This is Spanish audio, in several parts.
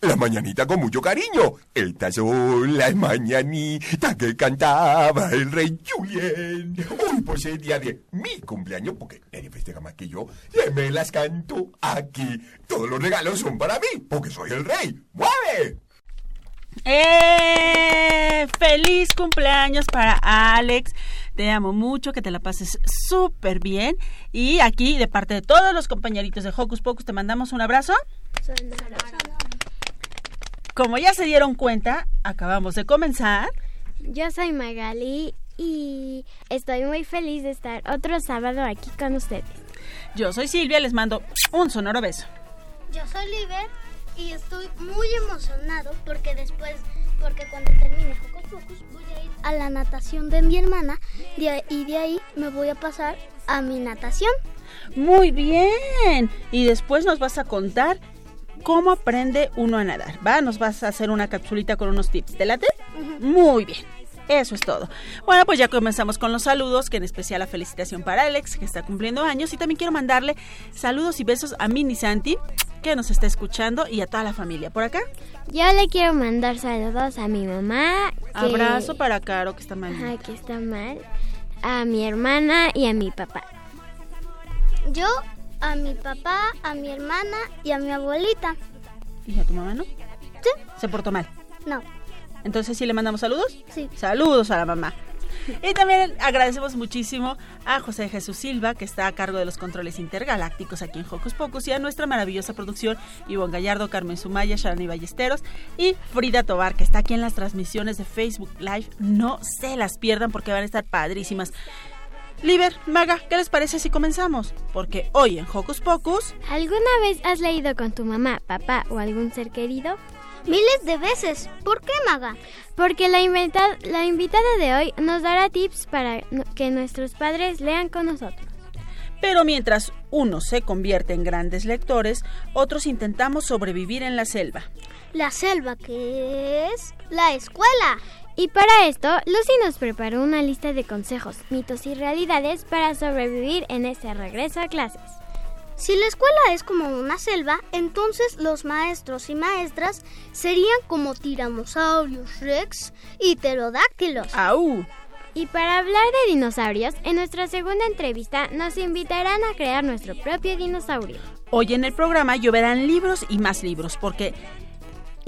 La mañanita con mucho cariño. Estas son las mañanitas que cantaba el rey Julien. Hoy por ser día de mi cumpleaños, porque nadie festeja más que yo, y me las canto aquí. Todos los regalos son para mí, porque soy el rey. ¡Mueve! ¡Eh! ¡Feliz cumpleaños para Alex! Te amo mucho, que te la pases súper bien. Y aquí, de parte de todos los compañeritos de Hocus Pocus, te mandamos un abrazo. Como ya se dieron cuenta, acabamos de comenzar. Yo soy Magali y estoy muy feliz de estar otro sábado aquí con ustedes. Yo soy Silvia, les mando un sonoro beso. Yo soy Liber y estoy muy emocionado porque después, porque cuando termine Hocus Pocus voy a ir a la natación de mi hermana y de ahí me voy a pasar a mi natación. Muy bien. Y después nos vas a contar cómo aprende uno a nadar, ¿va? Nos vas a hacer una capsulita con unos tips. ¿Te late? Muy bien. Eso es todo. Bueno, pues ya comenzamos con los saludos, que en especial la felicitación para Alex, que está cumpliendo años. Y también quiero mandarle saludos y besos a Mini Santi, que nos está escuchando, y a toda la familia. ¿Por acá? Yo le quiero mandar saludos a mi mamá. Abrazo para Caro, que está mal. Ajá, que está mal. A mi hermana y a mi papá. Yo a mi papá, a mi hermana y a mi abuelita. ¿Y a tu mamá no? Sí. ¿Se portó mal? No. Entonces, ¿sí le mandamos saludos? Sí. Saludos a la mamá. Y también agradecemos muchísimo a José Jesús Silva, que está a cargo de los controles intergalácticos aquí en Hocus Pocus, y a nuestra maravillosa producción, Ivonne Gallardo, Carmen Sumaya, Sharani Ballesteros y Frida Tobar, que está aquí en las transmisiones de Facebook Live. No se las pierdan porque van a estar padrísimas. Liber, Maga, ¿qué les parece si comenzamos? Porque hoy en Hocus Pocus... ¿Alguna vez has leído con tu mamá, papá o algún ser querido? Miles de veces. ¿Por qué, Maga? Porque la, la invitada de hoy nos dará tips para que nuestros padres lean con nosotros. Pero mientras unos se convierte en grandes lectores, otros intentamos sobrevivir en la selva. ¿La selva qué es? La escuela. Y para esto, Lucy nos preparó una lista de consejos, mitos y realidades para sobrevivir en este regreso a clases. Si la escuela es como una selva, entonces los maestros y maestras serían como tiranosaurios, rex y pterodáctilos. ¡Au! Y para hablar de dinosaurios, en nuestra segunda entrevista nos invitarán a crear nuestro propio dinosaurio. Hoy en el programa lloverán libros y más libros, porque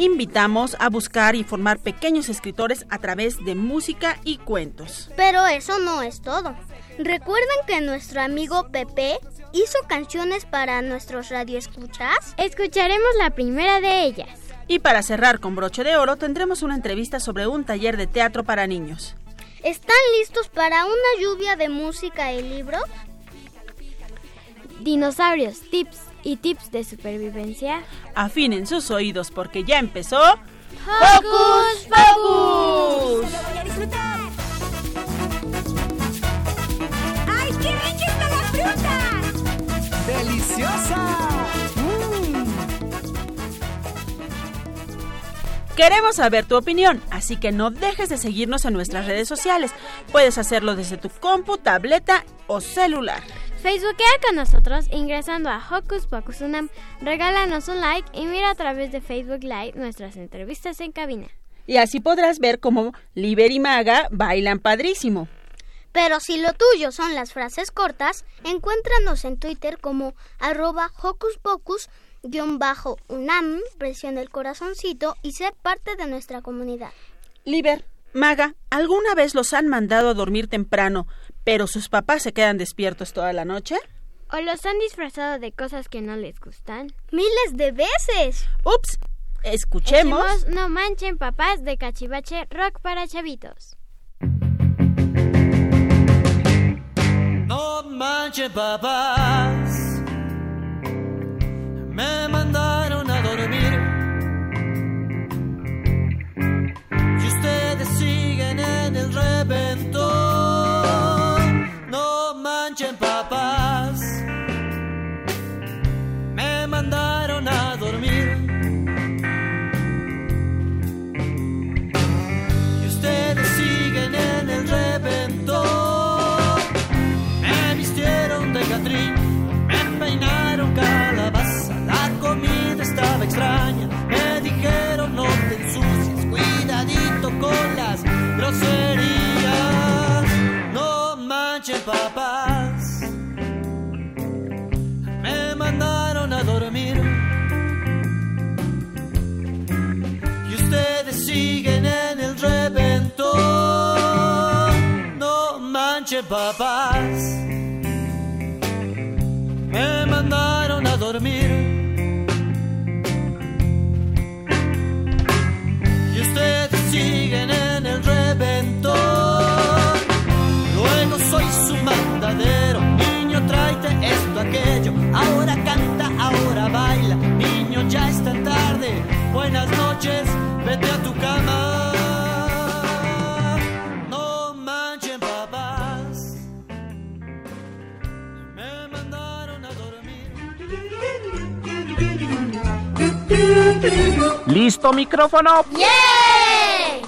invitamos a buscar y formar pequeños escritores a través de música y cuentos. Pero eso no es todo. ¿Recuerdan que nuestro amigo Pepe hizo canciones para nuestros radioescuchas? Escucharemos la primera de ellas. Y para cerrar con broche de oro tendremos una entrevista sobre un taller de teatro para niños. ¿Están listos para una lluvia de música y libros? Dinosaurios, tips y tips de supervivencia. Afinen sus oídos porque ya empezó. ¡Hocus Pocus! ¡Lo voy a disfrutar! ¡Ay, qué rica está la fruta! ¡Deliciosa! Queremos saber tu opinión, así que no dejes de seguirnos en nuestras redes sociales. Puedes hacerlo desde tu compu, tableta o celular. Facebookea con nosotros ingresando a Hocus Pocus Unam, regálanos un like y mira a través de Facebook Live nuestras entrevistas en cabina. Y así podrás ver cómo Liber y Maga bailan padrísimo. Pero si lo tuyo son las frases cortas, encuéntranos en Twitter como arroba Hocus Pocus unam, presione el corazoncito y sé parte de nuestra comunidad. Liber, Maga, ¿alguna vez los han mandado a dormir temprano, pero sus papás se quedan despiertos toda la noche? ¿O los han disfrazado de cosas que no les gustan? ¡Miles de veces! Ups, escuchemos. Escuchemos No manchen papás de Cachivache Rock para chavitos. No manchen papás, me papás. Me mandaron a dormir. Y ustedes siguen en el reventón. No manchen papás. Buenas noches, vete a tu cama. No manchen papás. Me mandaron a dormir. ¿Listo micrófono? ¡Yeah!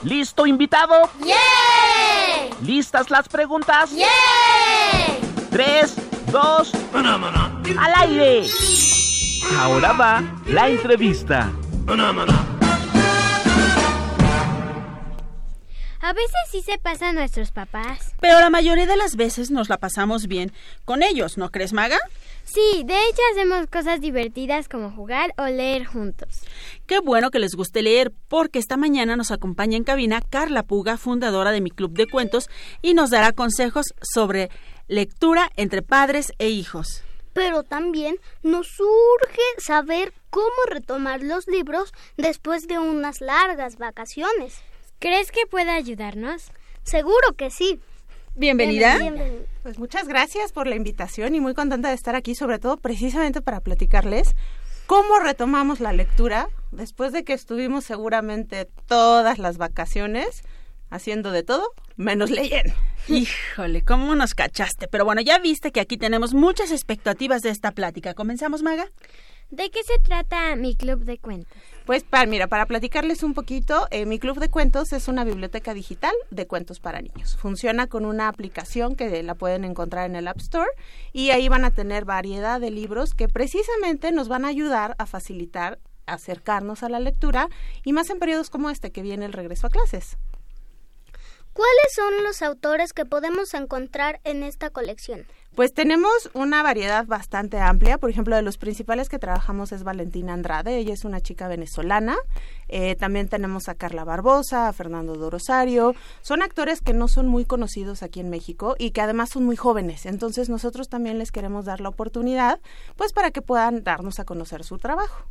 ¿Listo invitado? ¡Yeah! ¿Listas las preguntas? ¡Yeah! Tres, dos, al aire. Ahora va la entrevista. A veces sí se pasan nuestros papás. Pero la mayoría de las veces nos la pasamos bien con ellos, ¿no crees, Maga? Sí, de hecho hacemos cosas divertidas como jugar o leer juntos. Qué bueno que les guste leer, porque esta mañana nos acompaña en cabina Carla Puga, fundadora de mi club de cuentos, y nos dará consejos sobre lectura entre padres e hijos. Pero también nos urge saber cómo retomar los libros después de unas largas vacaciones. ¿Crees que pueda ayudarnos? Seguro que sí. Bienvenida. Bienvenido. Pues muchas gracias por la invitación y muy contenta de estar aquí, sobre todo precisamente para platicarles cómo retomamos la lectura después de que estuvimos seguramente todas las vacaciones haciendo de todo menos leyendo. Híjole, ¿cómo nos cachaste? Pero bueno, ya viste que aquí tenemos muchas expectativas de esta plática. ¿Comenzamos, Maga? ¿De qué se trata mi club de cuentos? Pues para, mira, para platicarles un poquito, eh, mi club de cuentos es una biblioteca digital de cuentos para niños. Funciona con una aplicación que la pueden encontrar en el App Store y ahí van a tener variedad de libros que precisamente nos van a ayudar a facilitar acercarnos a la lectura y más en periodos como este que viene el regreso a clases. ¿Cuáles son los autores que podemos encontrar en esta colección? Pues tenemos una variedad bastante amplia. Por ejemplo, de los principales que trabajamos es Valentina Andrade. Ella es una chica venezolana. Eh, también tenemos a Carla Barbosa, a Fernando Dorosario. Son actores que no son muy conocidos aquí en México y que además son muy jóvenes. Entonces nosotros también les queremos dar la oportunidad, pues para que puedan darnos a conocer su trabajo.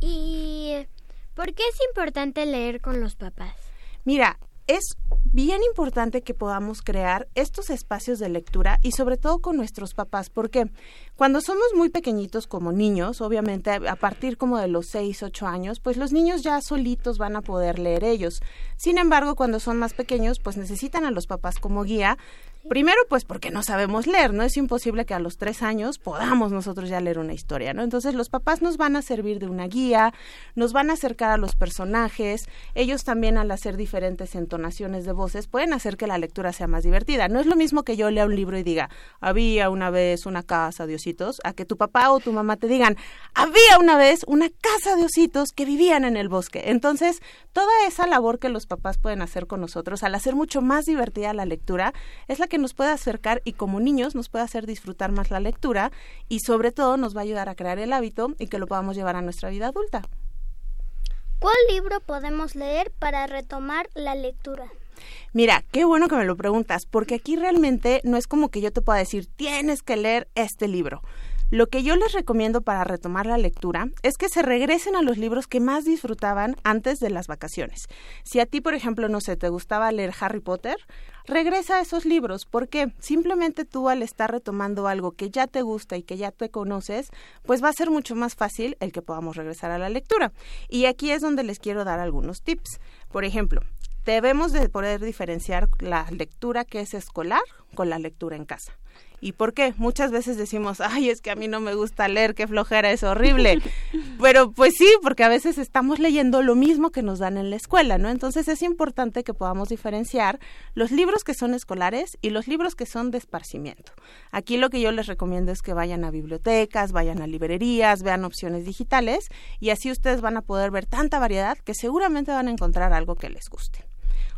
¿Y por qué es importante leer con los papás? Mira, es bien importante que podamos crear estos espacios de lectura y sobre todo con nuestros papás, porque cuando somos muy pequeñitos como niños, obviamente a partir como de los 6, 8 años, pues los niños ya solitos van a poder leer ellos. Sin embargo, cuando son más pequeños, pues necesitan a los papás como guía. Primero, pues porque no sabemos leer, ¿no? Es imposible que a los tres años podamos nosotros ya leer una historia, ¿no? Entonces los papás nos van a servir de una guía, nos van a acercar a los personajes, ellos también al hacer diferentes entonaciones de voces pueden hacer que la lectura sea más divertida. No es lo mismo que yo lea un libro y diga, había una vez una casa de ositos, a que tu papá o tu mamá te digan, había una vez una casa de ositos que vivían en el bosque. Entonces, toda esa labor que los papás pueden hacer con nosotros al hacer mucho más divertida la lectura es la que nos puede acercar y como niños nos puede hacer disfrutar más la lectura y sobre todo nos va a ayudar a crear el hábito y que lo podamos llevar a nuestra vida adulta. ¿Cuál libro podemos leer para retomar la lectura? Mira, qué bueno que me lo preguntas, porque aquí realmente no es como que yo te pueda decir, tienes que leer este libro. Lo que yo les recomiendo para retomar la lectura es que se regresen a los libros que más disfrutaban antes de las vacaciones. Si a ti, por ejemplo, no sé, te gustaba leer Harry Potter, regresa a esos libros, porque simplemente tú al estar retomando algo que ya te gusta y que ya te conoces, pues va a ser mucho más fácil el que podamos regresar a la lectura. Y aquí es donde les quiero dar algunos tips. Por ejemplo, debemos de poder diferenciar la lectura que es escolar con la lectura en casa. ¿Y por qué? Muchas veces decimos, ay, es que a mí no me gusta leer, qué flojera, es horrible. Pero pues sí, porque a veces estamos leyendo lo mismo que nos dan en la escuela, ¿no? Entonces es importante que podamos diferenciar los libros que son escolares y los libros que son de esparcimiento. Aquí lo que yo les recomiendo es que vayan a bibliotecas, vayan a librerías, vean opciones digitales y así ustedes van a poder ver tanta variedad que seguramente van a encontrar algo que les guste.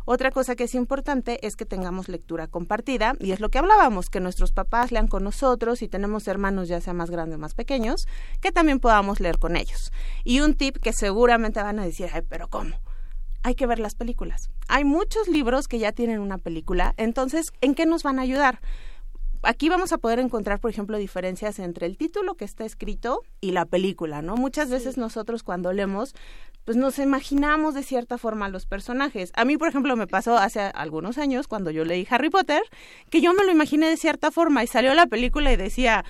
Otra cosa que es importante es que tengamos lectura compartida y es lo que hablábamos, que nuestros papás lean con nosotros y tenemos hermanos ya sea más grandes o más pequeños, que también podamos leer con ellos. Y un tip que seguramente van a decir, ay, pero ¿cómo? Hay que ver las películas. Hay muchos libros que ya tienen una película, entonces, ¿en qué nos van a ayudar? aquí vamos a poder encontrar, por ejemplo, diferencias entre el título que está escrito y la película, ¿no? Muchas veces nosotros cuando leemos pues nos imaginamos de cierta forma los personajes. A mí, por ejemplo, me pasó hace algunos años cuando yo leí Harry Potter, que yo me lo imaginé de cierta forma y salió la película y decía,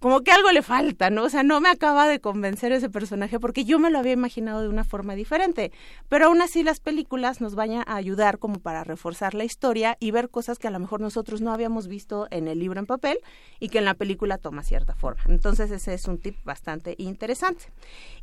como que algo le falta, ¿no? O sea, no me acaba de convencer ese personaje porque yo me lo había imaginado de una forma diferente. Pero aún así las películas nos van a ayudar como para reforzar la historia y ver cosas que a lo mejor nosotros no habíamos visto en el libro en papel y que en la película toma cierta forma. Entonces ese es un tip bastante interesante.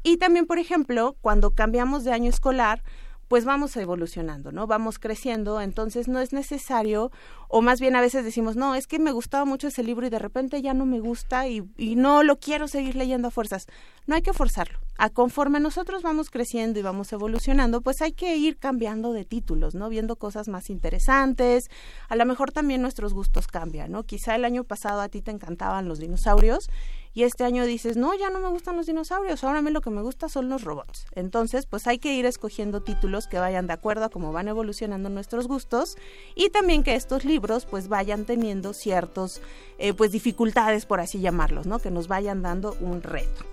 Y también, por ejemplo, cuando cambiamos de año escolar, pues vamos evolucionando, ¿no? Vamos creciendo, entonces no es necesario, o más bien a veces decimos, no, es que me gustaba mucho ese libro y de repente ya no me gusta y, no lo quiero seguir leyendo a fuerzas. No hay que forzarlo. A conforme nosotros vamos creciendo y vamos evolucionando, pues hay que ir cambiando de títulos, ¿no? Viendo cosas más interesantes. A lo mejor también nuestros gustos cambian, ¿no? Quizá el año pasado a ti te encantaban los dinosaurios y este año dices, no, ya no me gustan los dinosaurios, ahora a mí lo que me gusta son los robots. Entonces, pues hay que ir escogiendo títulos que vayan de acuerdo a cómo van evolucionando nuestros gustos y también que estos libros pues vayan teniendo ciertos, eh, pues dificultades, por así llamarlos, ¿no? Que nos vayan dando un reto.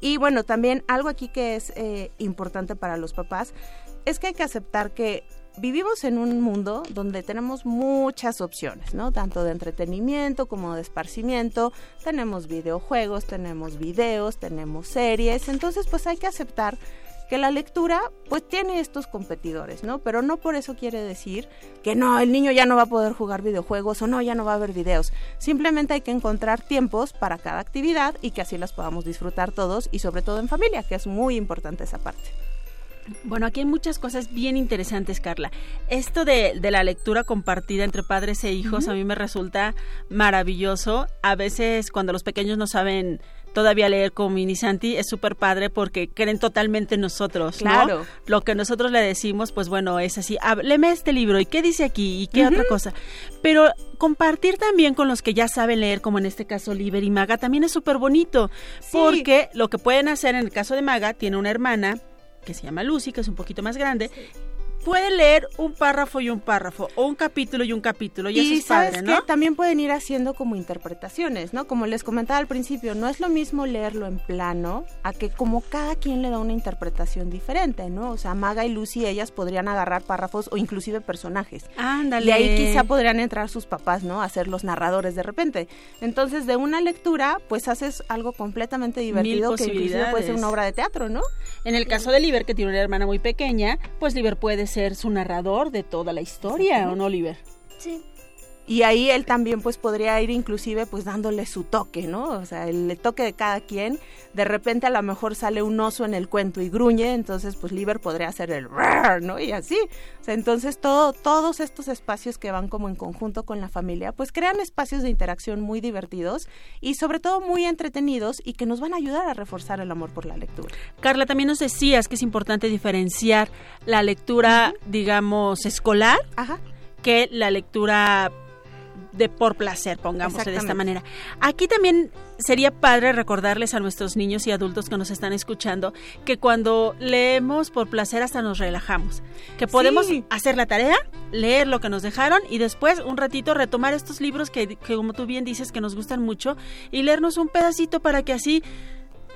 Y bueno, también algo aquí que es eh, importante para los papás es que hay que aceptar que vivimos en un mundo donde tenemos muchas opciones, ¿no? Tanto de entretenimiento como de esparcimiento. Tenemos videojuegos, tenemos videos, tenemos series. Entonces, pues hay que aceptar que la lectura pues tiene estos competidores, ¿no? Pero no por eso quiere decir que no, el niño ya no va a poder jugar videojuegos o no, ya no va a ver videos. Simplemente hay que encontrar tiempos para cada actividad y que así las podamos disfrutar todos y sobre todo en familia, que es muy importante esa parte. Bueno, aquí hay muchas cosas bien interesantes, Carla. Esto de, de la lectura compartida entre padres e hijos a mí me resulta maravilloso. A veces cuando los pequeños no saben todavía leer como Mini Santi es súper padre porque creen totalmente en nosotros, ¿no? Claro. Lo que nosotros le decimos, pues bueno, es así, léeme este libro y qué dice aquí y qué otra cosa. Pero compartir también con los que ya saben leer, como en este caso Liber y Maga, también es súper bonito porque lo que pueden hacer en el caso de Maga, tiene una hermana que se llama Lucy, que es un poquito más grande, puede leer un párrafo y un párrafo, o un capítulo y un capítulo, y, eso es sabes padre, que ¿no? también pueden ir haciendo como interpretaciones, ¿no? Como les comentaba al principio, no es lo mismo leerlo en plano a que como cada quien le da una interpretación diferente, ¿no? O sea, Maga y Lucy, ellas podrían agarrar párrafos o inclusive personajes. Ándale. Y ahí quizá podrían entrar sus papás, ¿no? A ser los narradores de repente. Entonces, de una lectura, pues haces algo completamente divertido que inclusive puede ser una obra de teatro, ¿no? En el caso de Liber, que tiene una hermana muy pequeña, pues Liber puede ser su narrador de toda la historia, ¿o no, Liber? Sí. Y ahí él también pues podría ir inclusive pues dándole su toque, ¿no? O sea, el toque de cada quien. De repente a lo mejor sale un oso en el cuento y gruñe, entonces pues Liber podría hacer el ¿no? Y así. O sea, entonces todo, todos estos espacios que van como en conjunto con la familia pues crean espacios de interacción muy divertidos y sobre todo muy entretenidos y que nos van a ayudar a reforzar el amor por la lectura. Carla, también nos decías que es importante diferenciar la lectura, digamos, escolar que la lectura de por placer, pongamos de esta manera. Aquí también sería padre recordarles a nuestros niños y adultos que nos están escuchando que cuando leemos por placer hasta nos relajamos, que podemos hacer la tarea, leer lo que nos dejaron y después un ratito retomar estos libros que, que como tú bien dices que nos gustan mucho y leernos un pedacito para que así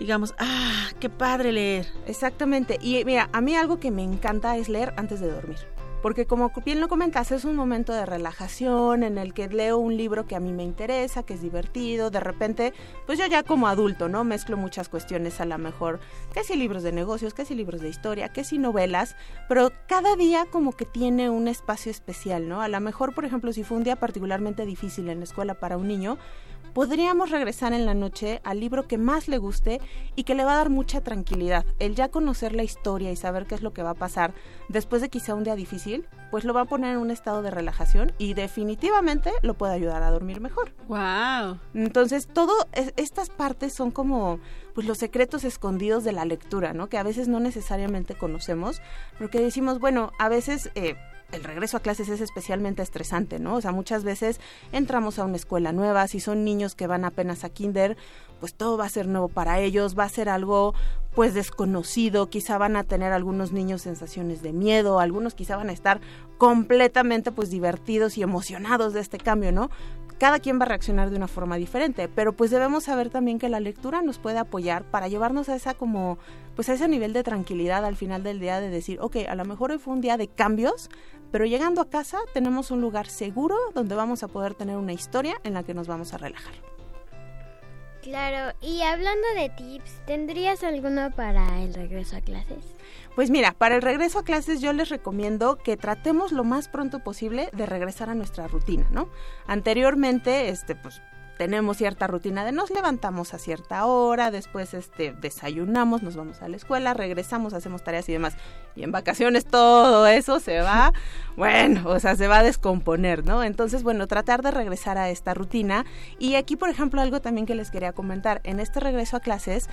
digamos, ah, qué padre leer. Exactamente. Y mira, a mí algo que me encanta es leer antes de dormir porque como bien lo comentas, es un momento de relajación en el que leo un libro que a mí me interesa, que es divertido, de repente, pues yo ya como adulto, ¿no? Mezclo muchas cuestiones a lo mejor, que si libros de negocios, que si libros de historia, que si novelas, pero cada día como que tiene un espacio especial, ¿no? A lo mejor, por ejemplo, si fue un día particularmente difícil en la escuela para un niño, podríamos regresar en la noche al libro que más le guste y que le va a dar mucha tranquilidad. El ya conocer la historia y saber qué es lo que va a pasar después de quizá un día difícil, pues lo va a poner en un estado de relajación y definitivamente lo puede ayudar a dormir mejor. Wow. Entonces, todo estas partes son como pues los secretos escondidos de la lectura, ¿no? Que a veces no necesariamente conocemos, porque decimos, bueno, a veces eh, el regreso a clases es especialmente estresante, ¿no? O sea, muchas veces entramos a una escuela nueva, si son niños que van apenas a kinder, pues todo va a ser nuevo para ellos, va a ser algo pues desconocido, quizá van a tener algunos niños sensaciones de miedo, algunos quizá van a estar completamente pues divertidos y emocionados de este cambio, ¿no? Cada quien va a reaccionar de una forma diferente, pero pues debemos saber también que la lectura nos puede apoyar para llevarnos a esa como, pues a ese nivel de tranquilidad al final del día de decir, ok, a lo mejor hoy fue un día de cambios, pero llegando a casa tenemos un lugar seguro donde vamos a poder tener una historia en la que nos vamos a relajar. Claro, y hablando de tips, ¿tendrías alguno para el regreso a clases? Pues mira, para el regreso a clases yo les recomiendo que tratemos lo más pronto posible de regresar a nuestra rutina, ¿no? Anteriormente, este, pues tenemos cierta rutina de nos levantamos a cierta hora, después este desayunamos, nos vamos a la escuela, regresamos, hacemos tareas y demás. Y en vacaciones todo eso se va, bueno, o sea, se va a descomponer, ¿no? Entonces, bueno, tratar de regresar a esta rutina. Y aquí, por ejemplo, algo también que les quería comentar, en este regreso a clases,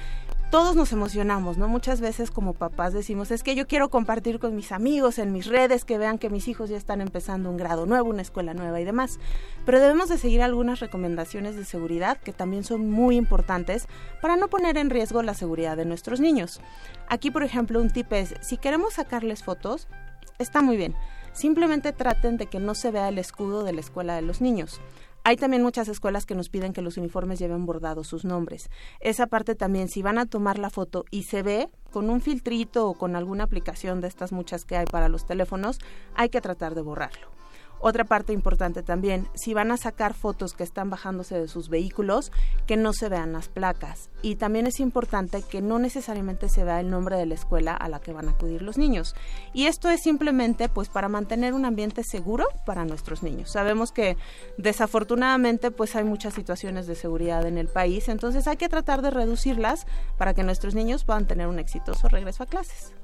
todos nos emocionamos, ¿no? Muchas veces como papás decimos, es que yo quiero compartir con mis amigos en mis redes, que vean que mis hijos ya están empezando un grado nuevo, una escuela nueva y demás. Pero debemos de seguir algunas recomendaciones de seguridad que también son muy importantes para no poner en riesgo la seguridad de nuestros niños. Aquí, por ejemplo, un tip es, si queremos sacarles fotos, está muy bien. Simplemente traten de que no se vea el escudo de la escuela de los niños. Hay también muchas escuelas que nos piden que los uniformes lleven bordados sus nombres. Esa parte también, si van a tomar la foto y se ve con un filtrito o con alguna aplicación de estas muchas que hay para los teléfonos, hay que tratar de borrarlo. Otra parte importante también, si van a sacar fotos que están bajándose de sus vehículos, que no se vean las placas. Y también es importante que no necesariamente se vea el nombre de la escuela a la que van a acudir los niños. Y esto es simplemente pues para mantener un ambiente seguro para nuestros niños. Sabemos que desafortunadamente pues hay muchas situaciones de seguridad en el país, entonces hay que tratar de reducirlas para que nuestros niños puedan tener un exitoso regreso a clases.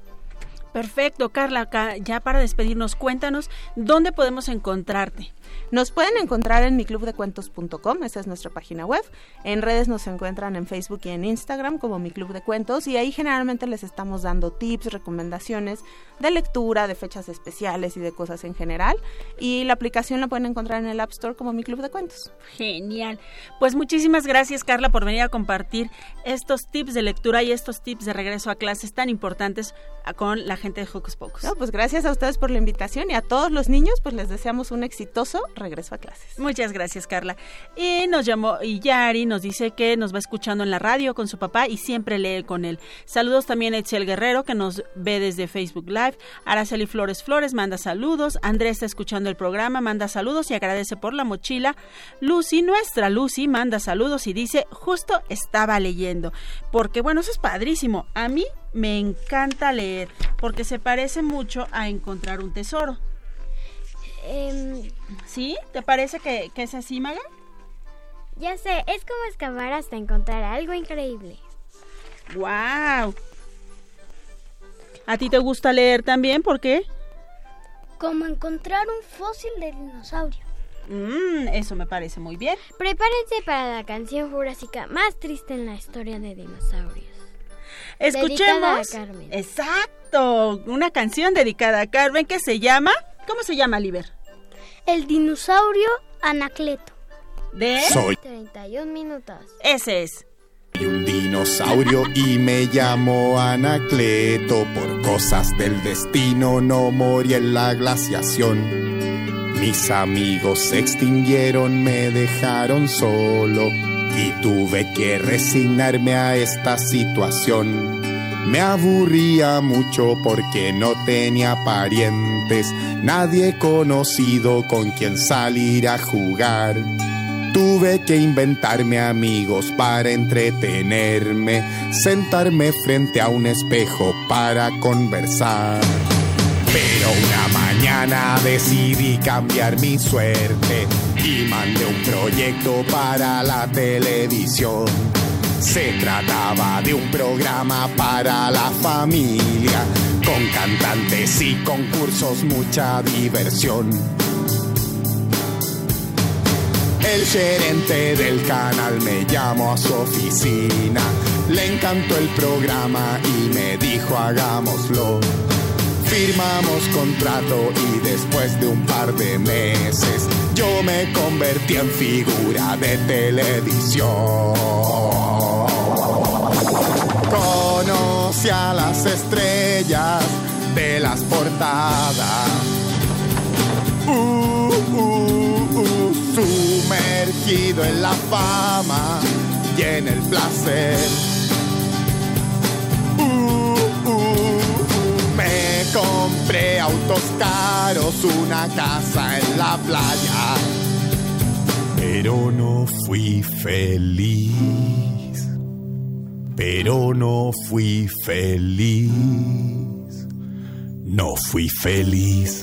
Perfecto, Carla, ya para despedirnos, cuéntanos dónde podemos encontrarte. Nos pueden encontrar en miclubdecuentos.com, esa es nuestra página web. En redes nos encuentran en Facebook y en Instagram como Mi Club de Cuentos y ahí generalmente les estamos dando tips, recomendaciones de lectura, de fechas especiales y de cosas en general. Y la aplicación la pueden encontrar en el App Store como Mi Club de Cuentos. Genial. Pues muchísimas gracias Carla por venir a compartir estos tips de lectura y estos tips de regreso a clases tan importantes con la gente de Hocus Pocus. pues gracias a ustedes por la invitación y a todos los niños pues les deseamos un exitoso regreso a clases. Muchas gracias, Carla. Y nos llamó Yari nos dice que nos va escuchando en la radio con su papá y siempre lee con él. Saludos también a Etziel Guerrero que nos ve desde Facebook Live. Araceli Flores Flores manda saludos. Andrés está escuchando el programa, manda saludos y agradece por la mochila. Lucy, nuestra Lucy, manda saludos y dice, justo estaba leyendo. Porque bueno, eso es padrísimo. A mí me encanta leer porque se parece mucho a encontrar un tesoro. Em, ¿Sí? ¿Te parece que, que es así, Maga? ya sé, es como excavar hasta encontrar algo increíble. ¡Wow! ¿A ti te gusta leer también? ¿Por qué? Como encontrar un fósil de dinosaurio. Mmm, eso me parece muy bien. Prepárense para la canción jurásica más triste en la historia de dinosaurios. Escuchemos. Dedicada a Carmen. Exacto. Una canción dedicada a Carmen que se llama. ¿Cómo se llama, Liber? El dinosaurio Anacleto. De. Soy 31 minutos. Ese es. un dinosaurio y me llamo Anacleto. Por cosas del destino no morí en la glaciación. Mis amigos se extinguieron, me dejaron solo y tuve que resignarme a esta situación. Me aburría mucho porque no tenía parientes, nadie conocido con quien salir a jugar. Tuve que inventarme amigos para entretenerme, sentarme frente a un espejo para conversar. Pero una mañana decidí cambiar mi suerte y mandé un proyecto para la televisión. Se trataba de un programa para la familia, con cantantes y concursos, mucha diversión. El gerente del canal me llamó a su oficina, le encantó el programa y me dijo hagámoslo. Firmamos contrato y después de un par de meses yo me convertí en figura de televisión. Conocí a las estrellas de las portadas. Uh, uh, uh, sumergido en la fama y en el placer. Compré autos caros, una casa en la playa, pero no fui feliz. Pero no fui feliz. No fui feliz.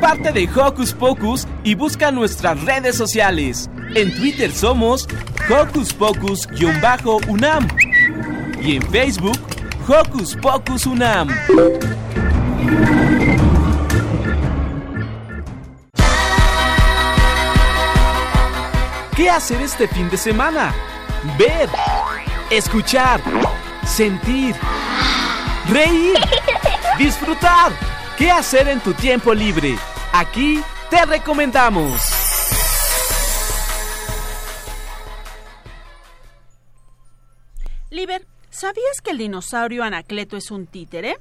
Parte de Hocus Pocus y busca nuestras redes sociales. En Twitter somos Hocus Pocus-UNAM y en Facebook Hocus Pocus UNAM. ¿Qué hacer este fin de semana? Ver, escuchar, sentir, reír, disfrutar. ¿Qué hacer en tu tiempo libre? Aquí te recomendamos. Liber, ¿sabías que el dinosaurio Anacleto es un títere?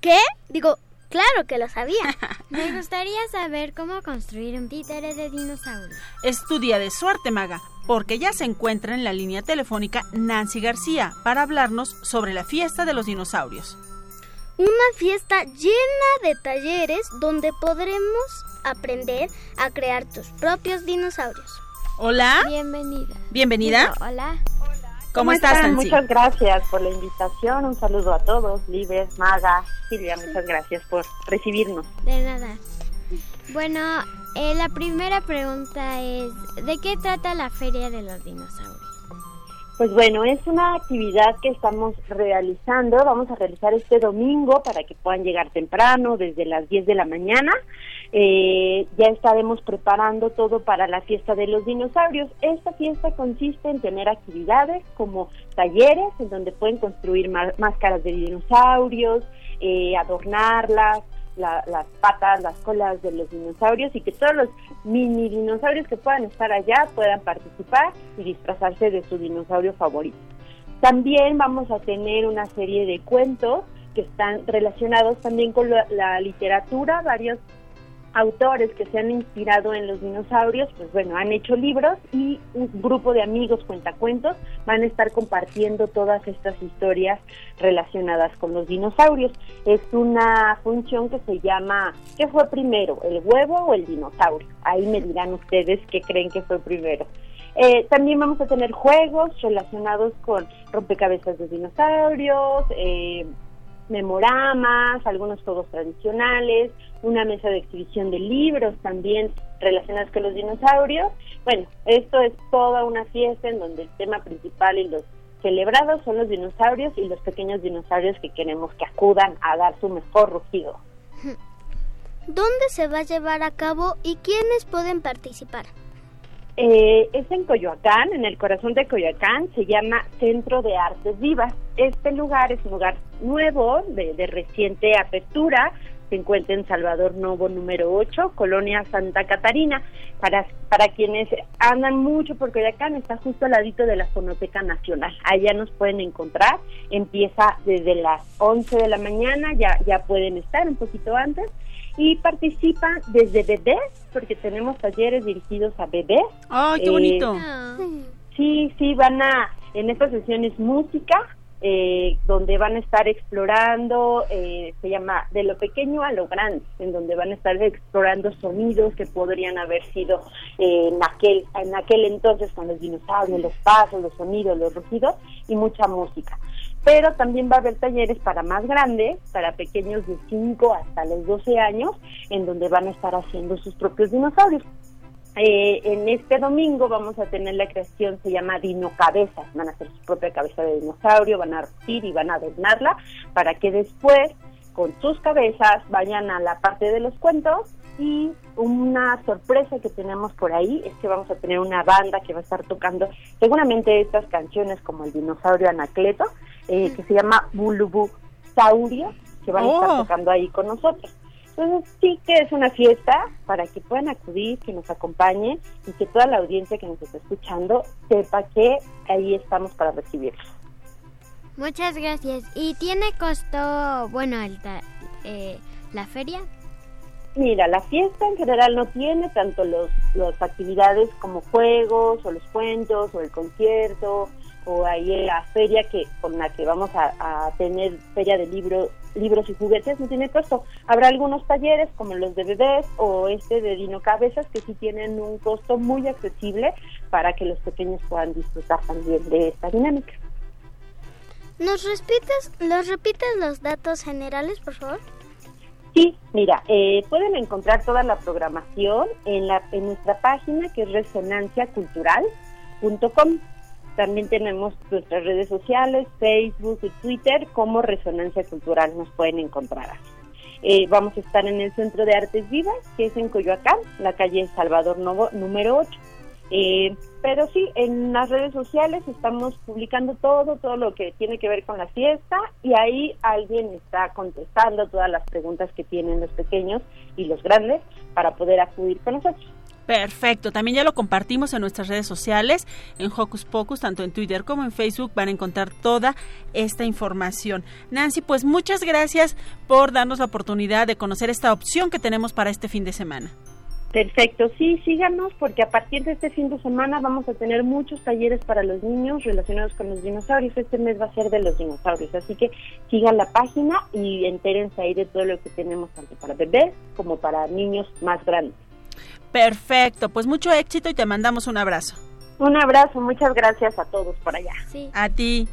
¿Qué? Digo, claro que lo sabía. Me gustaría saber cómo construir un títere de dinosaurio. Es tu día de suerte, Maga, porque ya se encuentra en la línea telefónica Nancy García para hablarnos sobre la fiesta de los dinosaurios. Una fiesta llena de talleres donde podremos aprender a crear tus propios dinosaurios. Hola, Bienvenida. bienvenida. Digo, hola. ¿Cómo, estás? Nancy? Muchas gracias por la invitación. Un saludo a todos. Liber, Maga, Silvia, muchas gracias por recibirnos. De nada. Bueno, eh, la primera pregunta es, ¿de qué trata la Feria de los Dinosaurios? Pues bueno, es una actividad que estamos realizando. Vamos a realizar este domingo para que puedan llegar temprano, desde las 10 de la mañana. Eh, ya estaremos preparando todo para la fiesta de los dinosaurios. Esta fiesta consiste en tener actividades como talleres en donde pueden construir máscaras de dinosaurios, eh, adornarlas, la- las patas, las colas de los dinosaurios y que todos los mini dinosaurios que puedan estar allá puedan participar y disfrazarse de su dinosaurio favorito. También vamos a tener una serie de cuentos que están relacionados también con la, la literatura, varios autores que se han inspirado en los dinosaurios, pues bueno, han hecho libros y un grupo de amigos cuentacuentos van a estar compartiendo todas estas historias relacionadas con los dinosaurios. Es una función que se llama ¿qué fue primero, el huevo o el dinosaurio? Ahí me dirán ustedes qué creen que fue primero. Eh, también vamos a tener juegos relacionados con rompecabezas de dinosaurios, eh, memoramas, algunos juegos tradicionales, una mesa de exhibición de libros también relacionados con los dinosaurios. Bueno, esto es toda una fiesta en donde el tema principal y los celebrados son los dinosaurios y los pequeños dinosaurios que queremos que acudan a dar su mejor rugido. ¿Dónde se va a llevar a cabo y quiénes pueden participar? Eh, es en Coyoacán, en el corazón de Coyoacán, se llama Centro de Artes Vivas. Este lugar es un lugar nuevo, de, reciente apertura, se encuentra en Salvador Novo número 8, Colonia Santa Catarina. Para, para quienes andan mucho por Coyoacán, está justo al ladito de la Fonoteca Nacional. Allá nos pueden encontrar. Empieza desde las 11 de la mañana, ya, ya pueden estar un poquito antes y participan desde bebés, porque tenemos talleres dirigidos a bebés. ¡Ay, qué bonito! Sí, sí, van a, en estas sesiones música, eh, donde van a estar explorando, eh, se llama de lo pequeño a lo grande, en donde van a estar explorando sonidos que podrían haber sido eh, en aquel en aquel entonces con los dinosaurios, los pasos, los sonidos, los rugidos y mucha música. Pero también va a haber talleres para más grandes, para pequeños de 5 hasta los 12 años, en donde van a estar haciendo sus propios dinosaurios. Eh, en este domingo vamos a tener la creación, se llama Dino Cabezas, van a hacer su propia cabeza de dinosaurio, van a rugir y van a adornarla para que después con sus cabezas vayan a la parte de los cuentos y una sorpresa que tenemos por ahí es que vamos a tener una banda que va a estar tocando seguramente estas canciones como el dinosaurio Anacleto, eh, que se llama Bulubu Saurio, que van a estar Oh. tocando ahí con nosotros. Entonces sí que es una fiesta para que puedan acudir, que nos acompañen y que toda la audiencia que nos está escuchando sepa que ahí estamos para recibirlos. Muchas gracias. ¿Y tiene costo, bueno, el ta- eh, la feria? Mira, la fiesta en general no tiene tanto los, las actividades como juegos o los cuentos o el concierto o ahí la feria que con la que vamos a, a tener feria de libros libros y juguetes no tiene costo. Habrá algunos talleres como los de bebés o este de Dino Cabezas que sí tienen un costo muy accesible para que los pequeños puedan disfrutar también de esta dinámica. ¿Nos repites, ¿Nos repites los datos generales, por favor? Sí, mira, eh, pueden encontrar toda la programación en, la, en nuestra página que es resonanciacultural.com. También tenemos nuestras redes sociales, Facebook y Twitter como Resonancia Cultural, nos pueden encontrar. Eh, vamos a estar en el Centro de Artes Vivas, que es en Coyoacán, la calle Salvador Novo, número 8. Eh, pero sí, en las redes sociales estamos publicando todo, todo lo que tiene que ver con la fiesta y ahí alguien está contestando todas las preguntas que tienen los pequeños y los grandes para poder acudir con nosotros. Perfecto, también ya lo compartimos en nuestras redes sociales, en Hocus Pocus, tanto en Twitter como en Facebook van a encontrar toda esta información. Nancy, pues muchas gracias por darnos la oportunidad de conocer esta opción que tenemos para este fin de semana. Perfecto, sí, síganos porque a partir de este fin de semana vamos a tener muchos talleres para los niños relacionados con los dinosaurios. Este mes va a ser de los dinosaurios, así que sigan la página y entérense ahí de todo lo que tenemos tanto para bebés como para niños más grandes. Perfecto, pues mucho éxito y te mandamos un abrazo. Un abrazo, muchas gracias a todos por allá. Sí. A ti.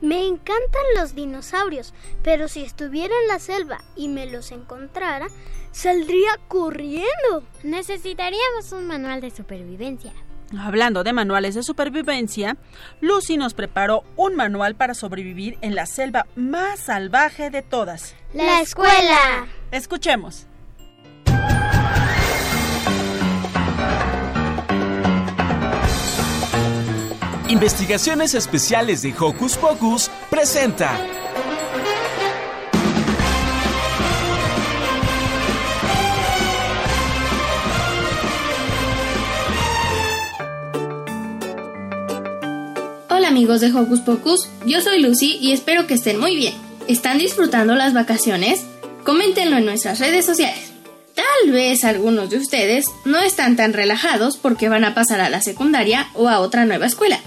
Me encantan los dinosaurios, pero si estuviera en la selva y me los encontrara, saldría corriendo. Necesitaríamos un manual de supervivencia. Hablando de manuales de supervivencia, Lucy nos preparó un manual para sobrevivir en la selva más salvaje de todas. La escuela. Escuchemos. Investigaciones Especiales de Hocus Pocus presenta. Hola amigos de Hocus Pocus, yo soy Lucy y espero que estén muy bien. ¿Están disfrutando las vacaciones? Coméntenlo en nuestras redes sociales. Tal vez algunos de ustedes no están tan relajados porque van a pasar a la secundaria o a otra nueva escuela.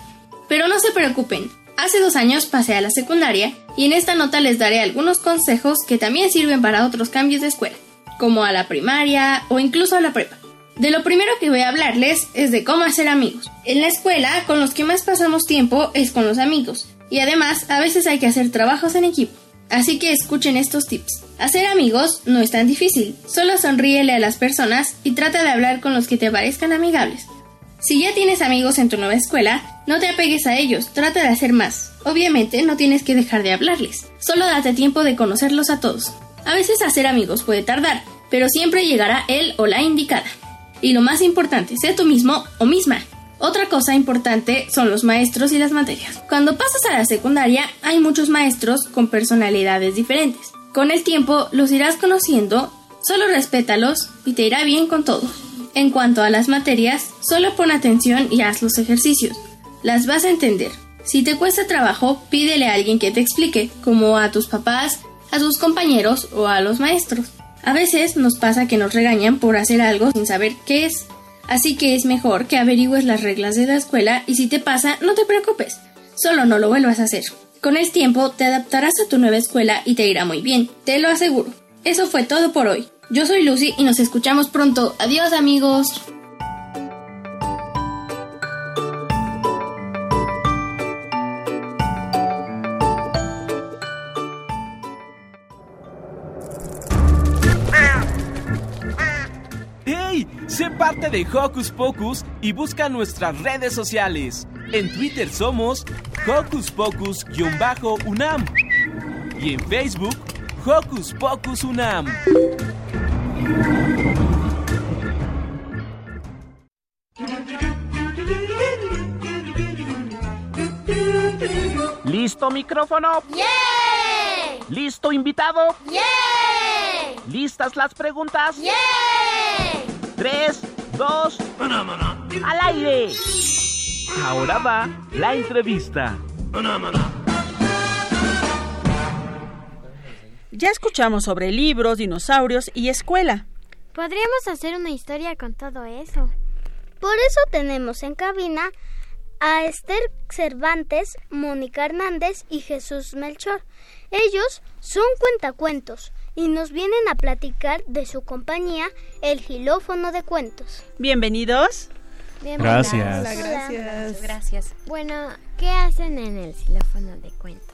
Pero no se preocupen, hace dos años pasé a la secundaria y en esta nota les daré algunos consejos que también sirven para otros cambios de escuela, como a la primaria o incluso a la prepa. De lo primero que voy a hablarles es de cómo hacer amigos. En la escuela, con los que más pasamos tiempo es con los amigos, y además a veces hay que hacer trabajos en equipo. Así que escuchen estos tips. Hacer amigos no es tan difícil, solo sonríele a las personas y trata de hablar con los que te parezcan amigables. Si ya tienes amigos en tu nueva escuela, no te apegues a ellos, trata de hacer más. Obviamente no tienes que dejar de hablarles, solo date tiempo de conocerlos a todos. A veces hacer amigos puede tardar, pero siempre llegará él o la indicada. Y lo más importante, sé tú mismo o misma. Otra cosa importante son los maestros y las materias. Cuando pasas a la secundaria hay muchos maestros con personalidades diferentes. Con el tiempo los irás conociendo, solo respétalos y te irá bien con todo. En cuanto a las materias, solo pon atención y haz los ejercicios. Las vas a entender. Si te cuesta trabajo, pídele a alguien que te explique, como a tus papás, a sus compañeros o a los maestros. A veces nos pasa que nos regañan por hacer algo sin saber qué es. Así que es mejor que averigües las reglas de la escuela y si te pasa, no te preocupes. Solo no lo vuelvas a hacer. Con el tiempo te adaptarás a tu nueva escuela y te irá muy bien, te lo aseguro. Eso fue todo por hoy. Yo soy Lucy y nos escuchamos pronto. Adiós amigos. ¡Hey! Sé parte de Hocus Pocus y busca nuestras redes sociales. En Twitter somos Hocus Pocus-UNAM y en Facebook Hocus Pocus UNAM. ¿Listo micrófono? ¿Listo invitado? ¿Listas las preguntas? Tres, dos, al aire. Ahora va la entrevista. Ya escuchamos sobre libros, dinosaurios y escuela. Podríamos hacer una historia con todo eso. Por eso tenemos en cabina a Esther Cervantes, Mónica Hernández y Jesús Melchor. Ellos son cuentacuentos y nos vienen a platicar de su compañía, El Gilófono de Cuentos. Bienvenidos. Bienvenidos. Gracias. Hola, gracias. Gracias. Bueno, ¿qué hacen en el xilófono de cuentos?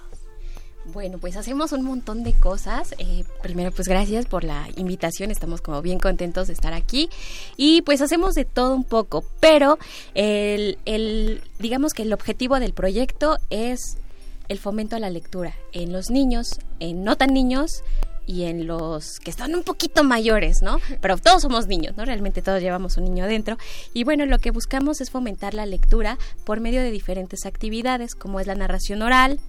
Bueno, pues hacemos un montón de cosas. Eh, primero, pues gracias por la invitación. Estamos como bien contentos de estar aquí. Y pues hacemos de todo un poco. Pero el, el digamos que el objetivo del proyecto es el fomento a la lectura en los niños, en no tan niños y en los que están un poquito mayores, ¿no? Pero todos somos niños, ¿no? Realmente todos llevamos un niño dentro. Y bueno, lo que buscamos es fomentar la lectura por medio de diferentes actividades, como es la narración oral,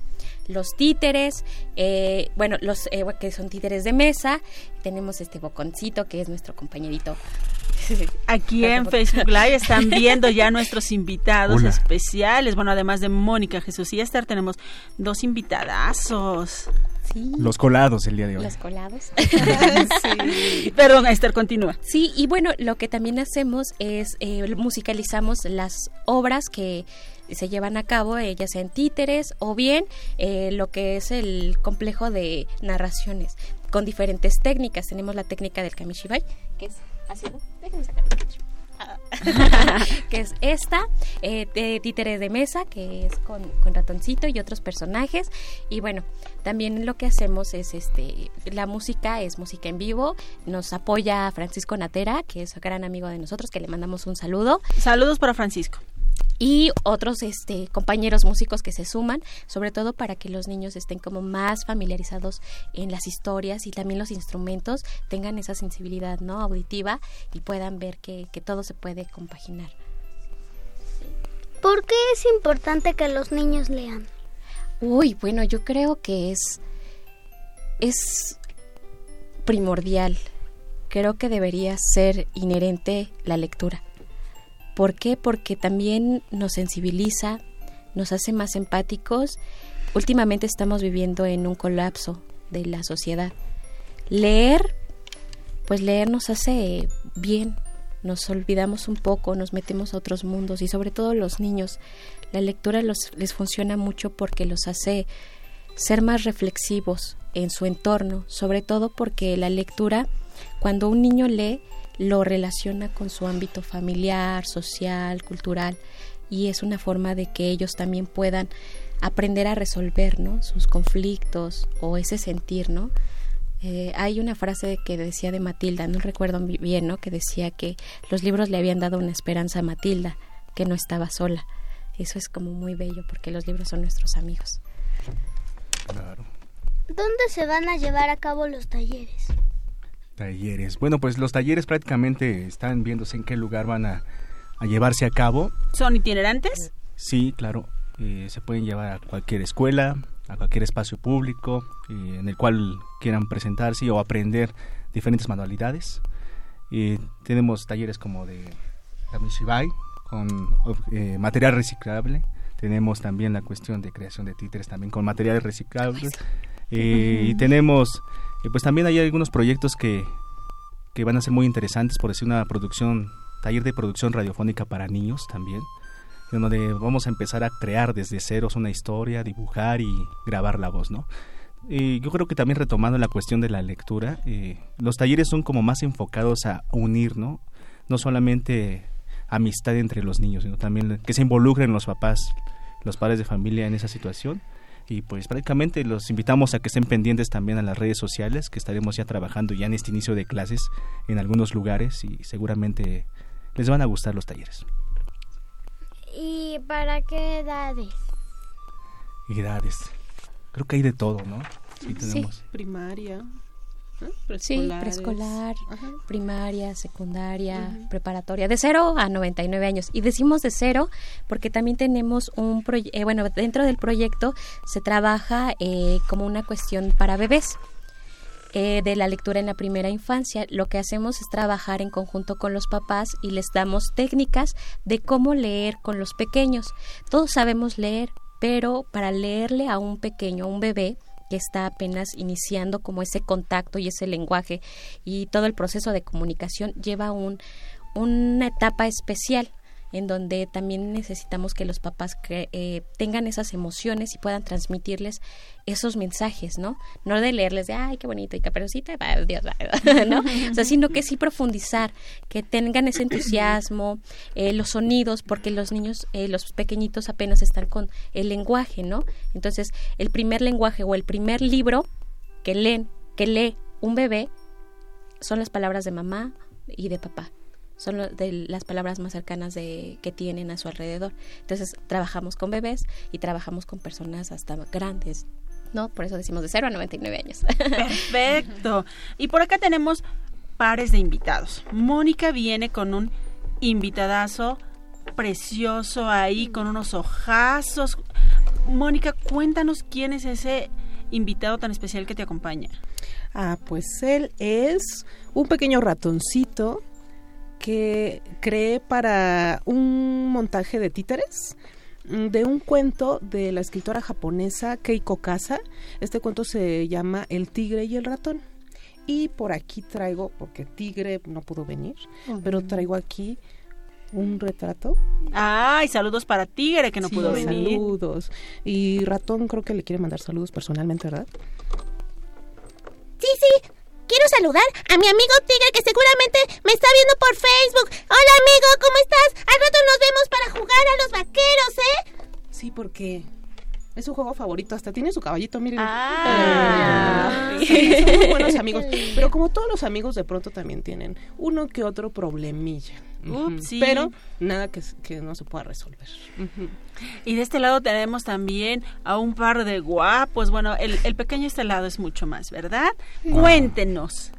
los títeres, eh, bueno, los eh, que son títeres de mesa, tenemos este boconcito que es nuestro compañerito. Aquí en Facebook Live están viendo ya nuestros invitados Hola. especiales. Bueno, además de Mónica, Jesús y Esther, tenemos dos invitadazos. Sí. Los colados el día de hoy. Los colados. Sí. Perdón, Esther, continúa. Sí, y bueno, lo que también hacemos es eh, musicalizamos las obras que se llevan a cabo, eh, ya sean títeres o bien eh, lo que es el complejo de narraciones con diferentes técnicas. Tenemos la técnica del kamishibai, que es ¿no? Déjenme sacar. que es esta, eh, de títere de mesa, que es con, con ratoncito y otros personajes. Y bueno, también lo que hacemos es este, la música es música en vivo. Nos apoya Francisco Natera, que es un gran amigo de nosotros, que le mandamos un saludo. Saludos para Francisco. Y otros este, compañeros músicos que se suman, sobre todo para que los niños estén como más familiarizados en las historias y también los instrumentos tengan esa sensibilidad no auditiva y puedan ver que, que todo se puede compaginar. ¿Por qué es importante que los niños lean? Uy, bueno, yo creo que es es primordial. Creo que debería ser inherente la lectura. ¿Por qué? Porque también nos sensibiliza, nos hace más empáticos. Últimamente estamos viviendo en un colapso de la sociedad. Leer, pues leer nos hace bien, nos olvidamos un poco, nos metemos a otros mundos y sobre todo los niños. La lectura los, les funciona mucho porque los hace ser más reflexivos en su entorno, sobre todo porque la lectura, cuando un niño lee, lo relaciona con su ámbito familiar, social, cultural y es una forma de que ellos también puedan aprender a resolver ¿no? sus conflictos o ese sentir, ¿no? Eh, hay una frase que decía de Matilda, no recuerdo bien, ¿no? Que decía que los libros le habían dado una esperanza a Matilda, que no estaba sola. Eso es como muy bello porque los libros son nuestros amigos. Claro. ¿Dónde se van a llevar a cabo los talleres? Talleres. Bueno, pues los talleres prácticamente están viéndose en qué lugar van a, llevarse a cabo. ¿Son itinerantes? Sí, claro. Eh, se pueden llevar a cualquier escuela, a cualquier espacio público eh, en el cual quieran presentarse o aprender diferentes manualidades. Eh, tenemos talleres como de Kamishibai con material reciclable. Tenemos también la cuestión de creación de títeres también con materiales reciclables. y tenemos, pues también hay algunos proyectos que, que van a ser muy interesantes, por decir una producción, taller de producción radiofónica para niños también donde vamos a empezar a crear desde ceros una historia, dibujar y grabar la voz, ¿no? Y yo creo que también retomando la cuestión de la lectura, eh, los talleres son como más enfocados a unir, ¿no? No solamente amistad entre los niños, sino también que se involucren los papás, los padres de familia en esa situación. Y pues prácticamente los invitamos a que estén pendientes también a las redes sociales, que estaremos ya trabajando ya en este inicio de clases en algunos lugares y seguramente les van a gustar los talleres. ¿Y para qué edades? Edades. Creo que hay de todo, ¿no? Sí, tenemos. Primaria. Sí, preescolar, primaria, secundaria, preparatoria, de 0 a 99 años. Y decimos de cero porque también tenemos un proyecto, eh, bueno, dentro del proyecto se trabaja eh, como una cuestión para bebés. Eh, de la lectura en la primera infancia, lo que hacemos es trabajar en conjunto con los papás y les damos técnicas de cómo leer con los pequeños. Todos sabemos leer, pero para leerle a un pequeño, a un bebé, que está apenas iniciando como ese contacto y ese lenguaje y todo el proceso de comunicación lleva un, una etapa especial en donde también necesitamos que los papás eh, tengan esas emociones y puedan transmitirles esos mensajes, ¿no? No de leerles de, ay, qué bonito, y caperucita, Dios, ¿no? O sea, sino que sí profundizar, que tengan ese entusiasmo, eh, los sonidos, porque los niños, eh, los pequeñitos apenas están con el lenguaje, ¿no? Entonces, el primer lenguaje o el primer libro que leen, que lee un bebé, son las palabras de mamá y de papá son de las palabras más cercanas de, que tienen a su alrededor. Entonces trabajamos con bebés y trabajamos con personas hasta grandes, ¿no? Por eso decimos de 0 a 99 años. Perfecto. Y por acá tenemos pares de invitados. Mónica viene con un invitadazo precioso ahí, con unos ojazos. Mónica, cuéntanos quién es ese invitado tan especial que te acompaña. Ah, pues él es un pequeño ratoncito que creé para un montaje de títeres mm, de un cuento de la escritora japonesa Keiko Kasa. Este cuento se llama El tigre y el ratón. Y por aquí traigo, porque tigre no pudo venir, pero traigo aquí un retrato. Ay, saludos para Tigre que no pudo venir. Saludos. Y Ratón creo que le quiere mandar saludos personalmente, ¿verdad? Sí, sí, quiero saludar a mi amigo Tigre que seguramente me está viendo por Facebook. Hola amigo, ¿cómo estás? Al rato nos vemos para jugar a los vaqueros, ¿eh? Sí, porque es su juego favorito, hasta tiene su caballito, miren. Ah. son muy buenos amigos. Pero como todos los amigos, de pronto también tienen uno que otro problemilla. Pero nada que, no se pueda resolver. Y de este lado tenemos también a un par de guapos. Bueno, el, el pequeño este lado es mucho más, ¿verdad? Cuéntenos.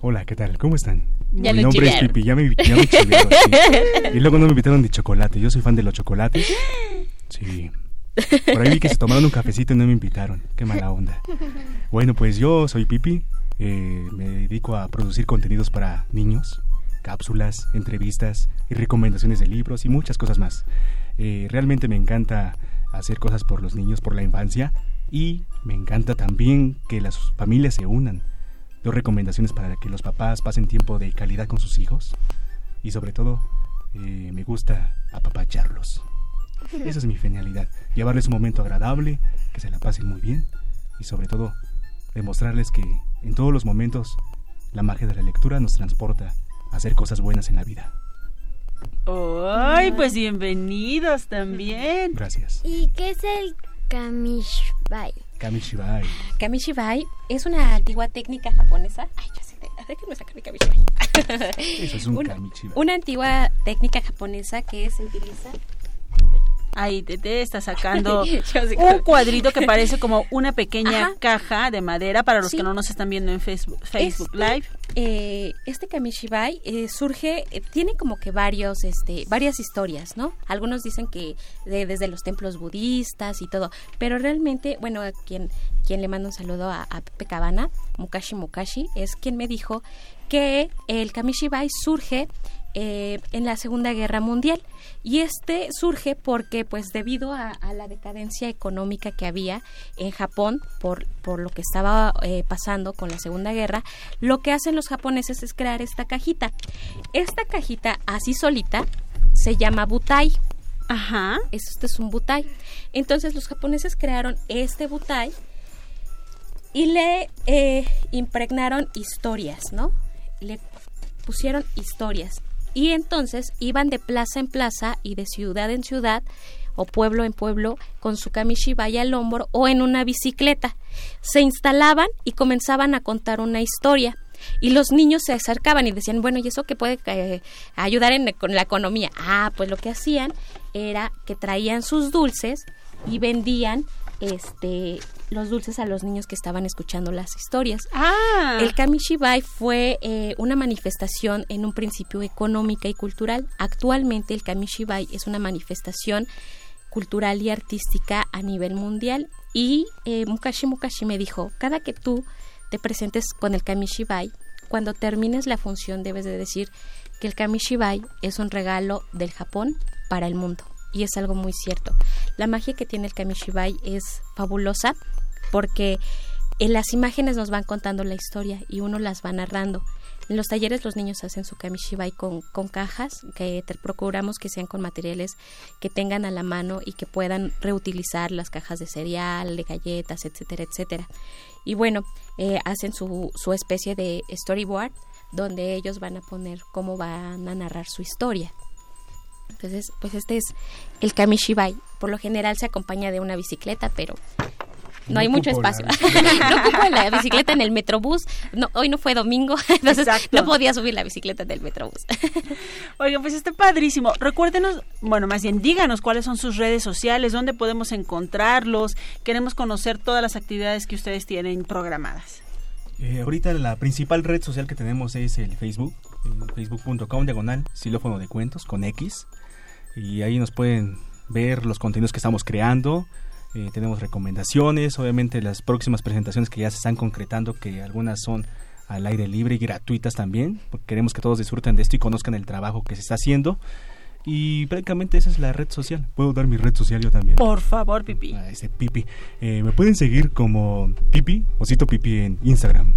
Hola, ¿qué tal? ¿Cómo están? Mi nombre es Pipi, ya me, ya me Y luego no me invitaron de chocolate. Yo soy fan de los chocolates. Sí. Por ahí vi que se tomaron un cafecito y no me invitaron. Qué mala onda. Bueno, pues yo soy Pipi. Eh, me dedico a producir contenidos para niños cápsulas, entrevistas y recomendaciones de libros y muchas cosas más. Eh, realmente me encanta hacer cosas por los niños, por la infancia y me encanta también que las familias se unan. Doy recomendaciones para que los papás pasen tiempo de calidad con sus hijos y sobre todo eh, me gusta apapacharlos. Esa es mi genialidad, llevarles un momento agradable, que se la pasen muy bien y sobre todo demostrarles que en todos los momentos la magia de la lectura nos transporta a hacer cosas buenas en la vida. ¡Ay, pues bienvenidos también! Gracias. ¿Y qué es el Kamishbai? Kamishibai. Kamishibai es una antigua técnica japonesa. Ay, ya sé, déjenme sacar mi Kamishibai. Eso es un una, Kamishibai. una antigua técnica japonesa que se utiliza Ahí Tete está sacando un cuadrito que parece como una pequeña Ajá. caja de madera para los Sí. que no nos están viendo en Facebook, Facebook Este, Live. eh, este Kamishibai eh, surge, eh, tiene como que varios, este, varias historias, ¿no? Algunos dicen que de- desde los templos budistas y todo, pero realmente, bueno, a quien, quien le mando un saludo a, a Pepe Cabana, Mukashi Mukashi, es quien me dijo que el Kamishibai surge eh, en la Segunda Guerra Mundial y este surge porque pues debido a, a la decadencia económica que había en Japón por, por lo que estaba eh, pasando con la Segunda Guerra, lo que hacen los japoneses es crear esta cajita. Esta cajita así solita se llama butai. Ajá. Este es un butai. Entonces los japoneses crearon este butai y le eh, impregnaron historias, ¿no? Le pusieron historias. Y entonces iban de plaza en plaza y de ciudad en ciudad o pueblo en pueblo con su kamishibai al hombro o en una bicicleta. Se instalaban y comenzaban a contar una historia. Y los niños se acercaban y decían, bueno, ¿y eso qué puede eh, ayudar en con la economía? Ah, pues lo que hacían era que traían sus dulces y vendían este los dulces a los niños que estaban escuchando las historias. Ah. El Kamishibai fue eh, una manifestación en un principio económica y cultural. Actualmente el Kamishibai es una manifestación cultural y artística a nivel mundial. Y eh, Mukashi Mukashi me dijo, cada que tú te presentes con el Kamishibai, cuando termines la función debes de decir que el Kamishibai es un regalo del Japón para el mundo. Y es algo muy cierto. La magia que tiene el Kamishibai es fabulosa porque en las imágenes nos van contando la historia y uno las va narrando. En los talleres los niños hacen su kamishibai con, con cajas que te- procuramos que sean con materiales que tengan a la mano y que puedan reutilizar las cajas de cereal, de galletas, etcétera, etcétera. Y bueno, eh, hacen su, su especie de storyboard donde ellos van a poner cómo van a narrar su historia. Entonces, pues este es el kamishibai. Por lo general se acompaña de una bicicleta, pero no, No hay mucho espacio. no ocupo la bicicleta en el metrobús. No, hoy no fue domingo, entonces Exacto. no podía subir la bicicleta en el metrobús. Oiga, pues está padrísimo. Recuérdenos, bueno, más bien díganos cuáles son sus redes sociales, dónde podemos encontrarlos. Queremos conocer todas las actividades que ustedes tienen programadas. Eh, ahorita la principal red social que tenemos es el Facebook, eh, facebook.com diagonal xilófono de cuentos con X. Y ahí nos pueden ver los contenidos que estamos creando. Eh, tenemos recomendaciones, obviamente las próximas presentaciones que ya se están concretando, que algunas son al aire libre y gratuitas también, porque queremos que todos disfruten de esto y conozcan el trabajo que se está haciendo. Y prácticamente esa es la red social. Puedo dar mi red social yo también. Por favor, Pipi. Ah, ese Pipi. Eh, me pueden seguir como Pipi, Osito Pipi en Instagram.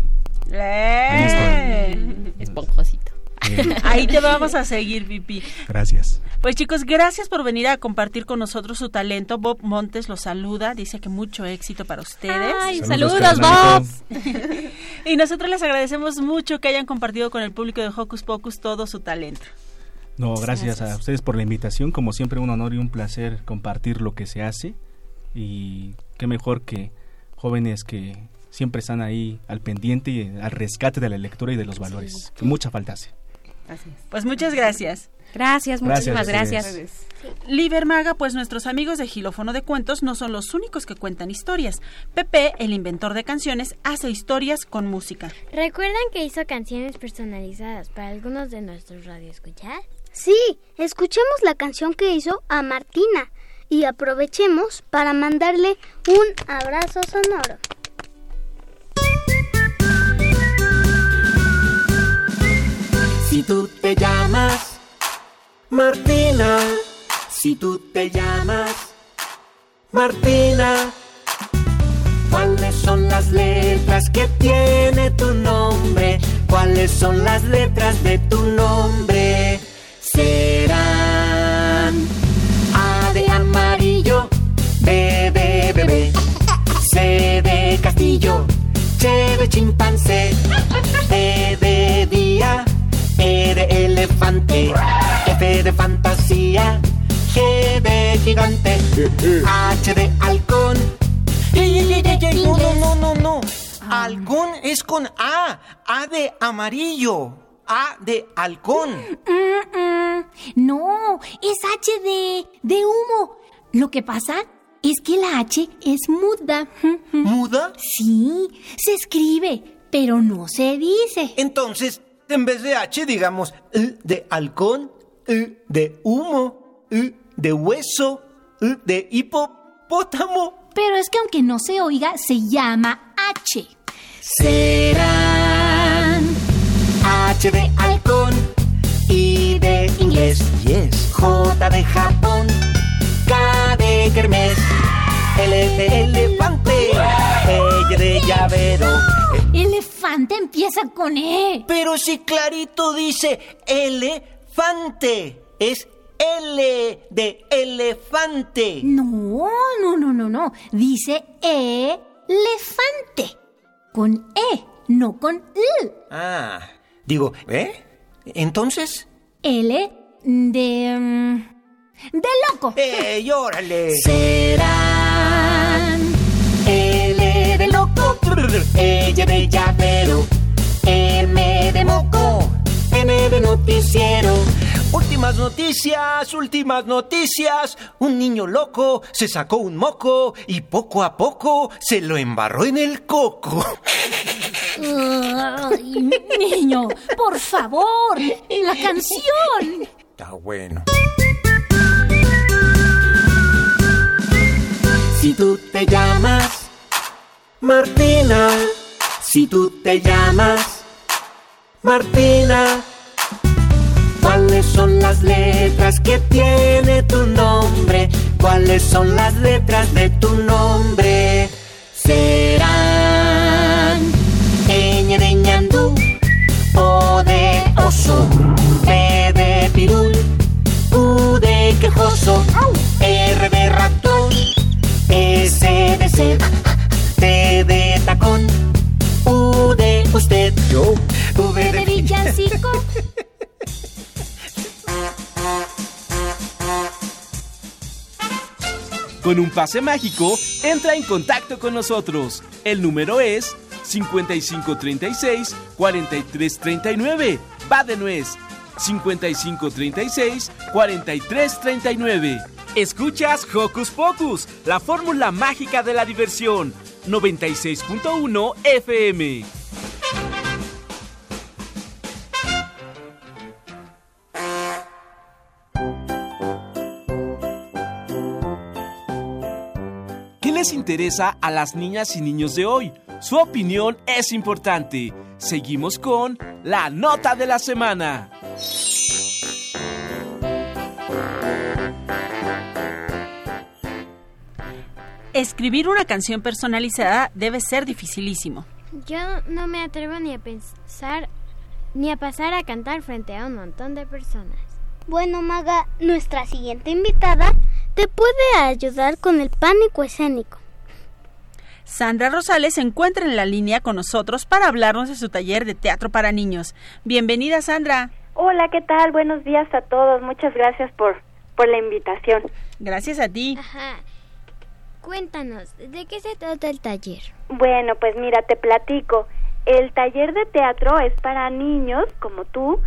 ¡Eh! Esponjosito. Eh, Ahí te vamos a seguir, Pipi. gracias. Pues chicos, gracias por venir a compartir con nosotros su talento. Bob Montes los saluda, dice que mucho éxito para ustedes. Ay, Saludos, saludos, Bob. y nosotros les agradecemos mucho que hayan compartido con el público de Hocus Pocus todo su talento. No, gracias, Gracias. a ustedes por la invitación. Como siempre, un honor y un placer compartir lo que se hace. Y qué mejor que jóvenes que siempre están ahí al pendiente y al rescate de la lectura y de los valores. Que mucha falta hace. Pues muchas gracias. Gracias, muchísimas Gracias gracias. Liber Maga, pues nuestros amigos de Gilófono de Cuentos no son los únicos que cuentan historias. Pepe, el inventor de canciones, hace historias con música. ¿Recuerdan que hizo canciones personalizadas para algunos de nuestros radioescuchas? Sí, escuchemos la canción que hizo a Martina y aprovechemos para mandarle un abrazo sonoro. Si tú te llamas Martina, Si tú te llamas Martina, ¿cuáles son las letras que tiene tu nombre? ¿Cuáles son las letras de tu nombre? Serán A de amarillo, B de bebé, C de castillo, Ch de chimpancé, E de de elefante, F de fantasía, G de gigante, H de halcón. ¡Ey, ey, ey, ey, ey! No, no, no, no, no. Halcón es con A. A de amarillo. A de halcón. Mm, mm. No, es H de, de humo. Lo que pasa es que la H es muda. ¿Muda? Sí, se escribe, pero no se dice. Entonces, en vez de H, digamos I de halcón, I de humo, I de hueso, I de hipopótamo. Pero es que aunque no se oiga, se llama H. Serán H de halcón, I de inglés, yes. J de Japón, K de kermés, L de elefante, E de llavero. Elefante empieza con E. Pero si clarito dice elefante, es L de elefante. No, no, no, no, no. Dice elefante. Con E, no con L. Ah, digo, ¿eh? Entonces. L de. mm, de loco. ¡Ey, órale! Serán ella de llavero, M de moco, N de noticiero. Últimas noticias, últimas noticias. Un niño loco se sacó un moco y poco a poco se lo embarró en el coco. Ay, niño, por favor, la canción. Está bueno. Si tú te llamas Martina, si tú te llamas Martina, ¿cuáles son las letras que tiene tu nombre? ¿Cuáles son las letras de tu nombre? Serán ñ de ñandú, O de oso, P de pirul, U de quejoso, R de ratón, S de sed, tacón, U de usted, yo, V de villancico. Con un pase mágico, entra en contacto con nosotros. El número es 5536-4339. Va de nuez. 5536-4339. Escuchas Hocus Pocus, la fórmula mágica de la diversión. 96.1 FM. ¿Qué les interesa a las niñas y niños de hoy? Su opinión es importante. Seguimos con la nota de la semana. Escribir una canción personalizada debe ser dificilísimo. Yo no me atrevo ni a pensar ni a pasar a cantar frente a un montón de personas. Bueno, Maga, nuestra siguiente invitada te puede ayudar con el pánico escénico. Sandra Rosales se encuentra en la línea con nosotros para hablarnos de su taller de teatro para niños. Bienvenida, Sandra. Hola, ¿qué tal? Buenos días a todos. Muchas gracias por, por la invitación. Gracias a ti. Ajá. Cuéntanos, ¿de qué se trata el taller? Bueno, pues mira, te platico. El taller de teatro es para niños como tú.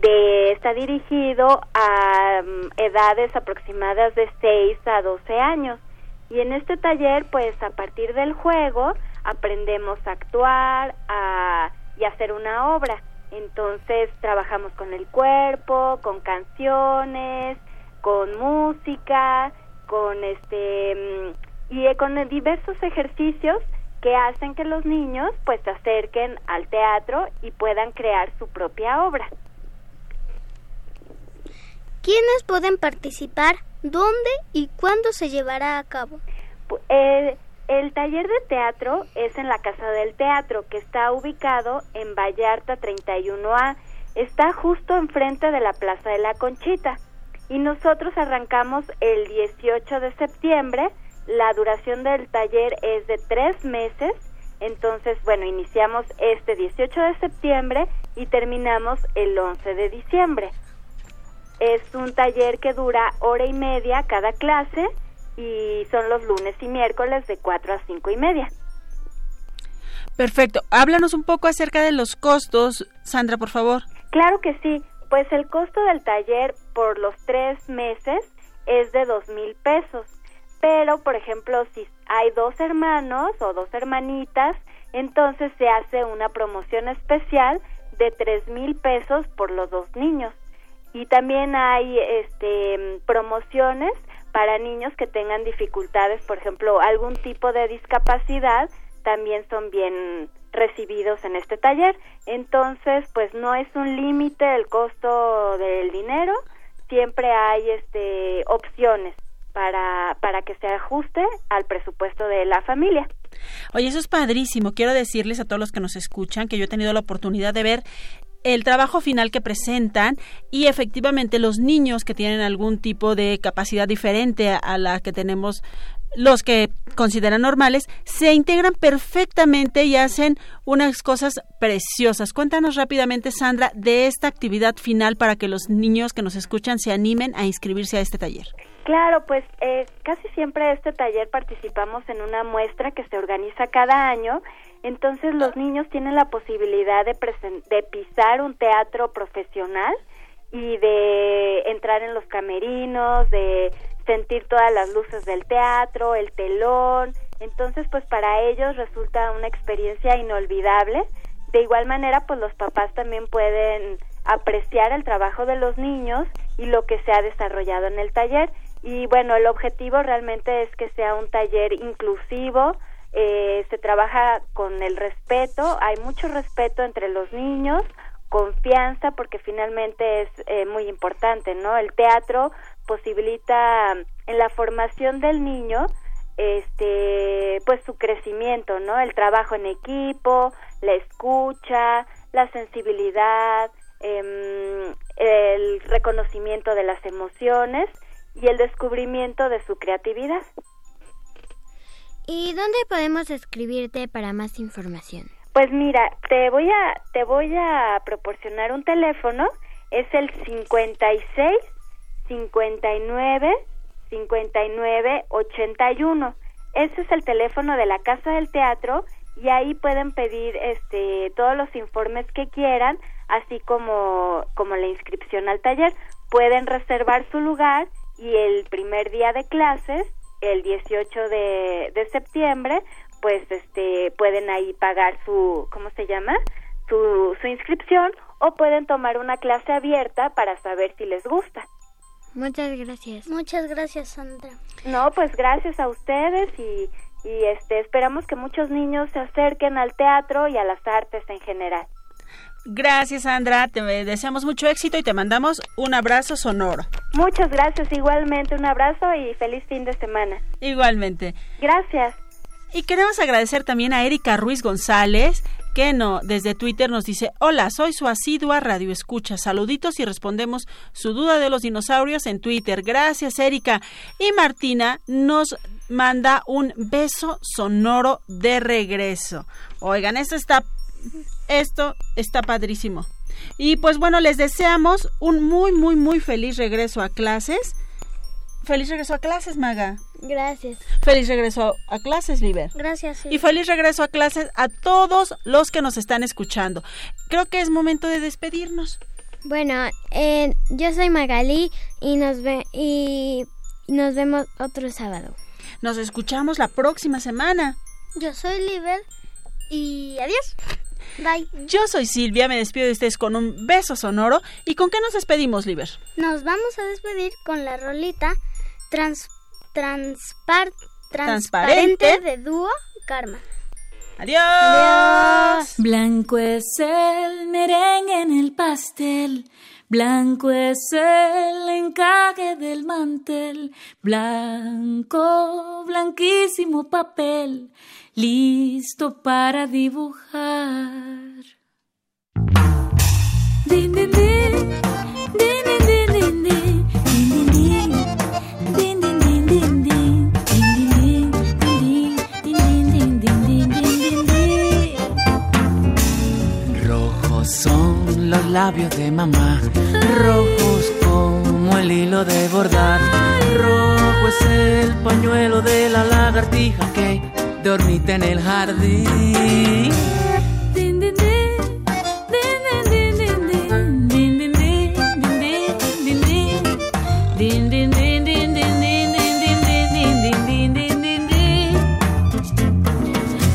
De, está dirigido a mm, edades aproximadas de 6 a 12 años. Y en este taller, pues a partir del juego, aprendemos a actuar a, y hacer una obra. Entonces trabajamos con el cuerpo, con canciones, con música, con este mm, y eh, con diversos ejercicios que hacen que los niños pues se acerquen al teatro y puedan crear su propia obra. ¿Quiénes pueden participar? ¿Dónde y cuándo se llevará a cabo? El, el taller de teatro es en la Casa del Teatro, que está ubicado en Vallarta 31A. Está justo enfrente de la Plaza de la Conchita. Y nosotros arrancamos el 18 de septiembre. La duración del taller es de tres meses. Entonces, bueno, iniciamos este 18 de septiembre y terminamos el 11 de diciembre. Es un taller que dura hora y media cada clase y son los lunes y miércoles de 4 a 5 y media. Perfecto. Háblanos un poco acerca de los costos, Sandra, por favor. Claro que sí. Pues el costo del taller por los tres meses es de dos mil pesos. Pero, por ejemplo, si hay dos hermanos o dos hermanitas, entonces se hace una promoción especial de tres mil pesos por los dos niños. Y también hay este, promociones para niños que tengan dificultades, por ejemplo, algún tipo de discapacidad, también son bien recibidos en este taller. Entonces, pues no es un límite el costo del dinero, siempre hay este opciones para para que se ajuste al presupuesto de la familia. Oye, eso es padrísimo. Quiero decirles a todos los que nos escuchan que yo he tenido la oportunidad de ver el trabajo final que presentan y efectivamente los niños que tienen algún tipo de capacidad diferente a la que tenemos los que consideran normales se integran perfectamente y hacen unas cosas preciosas. Cuéntanos rápidamente, Sandra, de esta actividad final para que los niños que nos escuchan se animen a inscribirse a este taller. Claro, pues eh, casi siempre este taller participamos en una muestra que se organiza cada año, entonces los niños tienen la posibilidad de, de pisar un teatro profesional y de entrar en los camerinos, de sentir todas las luces del teatro, el telón, entonces pues para ellos resulta una experiencia inolvidable. De igual manera pues los papás también pueden apreciar el trabajo de los niños y lo que se ha desarrollado en el taller. Y bueno, el objetivo realmente es que sea un taller inclusivo, eh, se trabaja con el respeto, hay mucho respeto entre los niños, confianza, porque finalmente es eh, muy importante, ¿no? El teatro posibilita en la formación del niño, este, pues su crecimiento, ¿no? El trabajo en equipo, la escucha, la sensibilidad, em, el reconocimiento de las emociones y el descubrimiento de su creatividad. ¿Y dónde podemos escribirte para más información? Pues mira, te voy a te voy a proporcionar un teléfono, es el 56 59 59 81. Ese es el teléfono de la Casa del Teatro y ahí pueden pedir este todos los informes que quieran, así como como la inscripción al taller. Pueden reservar su lugar y el primer día de clases, el 18 de, de septiembre, pues este pueden ahí pagar su ¿cómo se llama? su su inscripción o pueden tomar una clase abierta para saber si les gusta. Muchas gracias. Muchas gracias, Sandra. No, pues gracias a ustedes y y este esperamos que muchos niños se acerquen al teatro y a las artes en general. Gracias, Sandra. Te deseamos mucho éxito y te mandamos un abrazo sonoro. Muchas gracias igualmente, un abrazo y feliz fin de semana. Igualmente. Gracias. Y queremos agradecer también a Erika Ruiz González, que no, desde Twitter nos dice, hola, soy su asidua radio escucha, saluditos y respondemos su duda de los dinosaurios en Twitter. Gracias, Erika. Y Martina nos manda un beso sonoro de regreso. Oigan, esto está, esto está padrísimo. Y pues bueno, les deseamos un muy, muy, muy feliz regreso a clases. Feliz regreso a clases, Maga. Gracias. Feliz regreso a clases, Liber. Gracias. sí. Y feliz regreso a clases a todos los que nos están escuchando. Creo que es momento de despedirnos. Bueno, eh, yo soy Magali y nos ve y nos vemos otro sábado. Nos escuchamos la próxima semana. Yo soy Liber y adiós. Bye. Yo soy Silvia, me despido de ustedes con un beso sonoro. ¿Y con qué nos despedimos, Liber? Nos vamos a despedir con la rolita trans, transpar, transparente, Transparente. de dúo Karma. Adiós. Blanco es el merengue en el pastel, Blanco es el encaje del mantel, blanco, blanquísimo papel, listo para dibujar. Din, din, din. son los labios de mamá, rojos como el hilo de bordar. Rojo es el pañuelo de la lagartija que dormita en el jardín.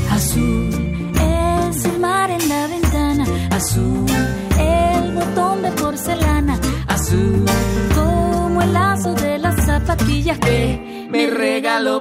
Azul es el mar en la ventana, azul el botón de porcelana, azul como el lazo de las zapatillas que me regaló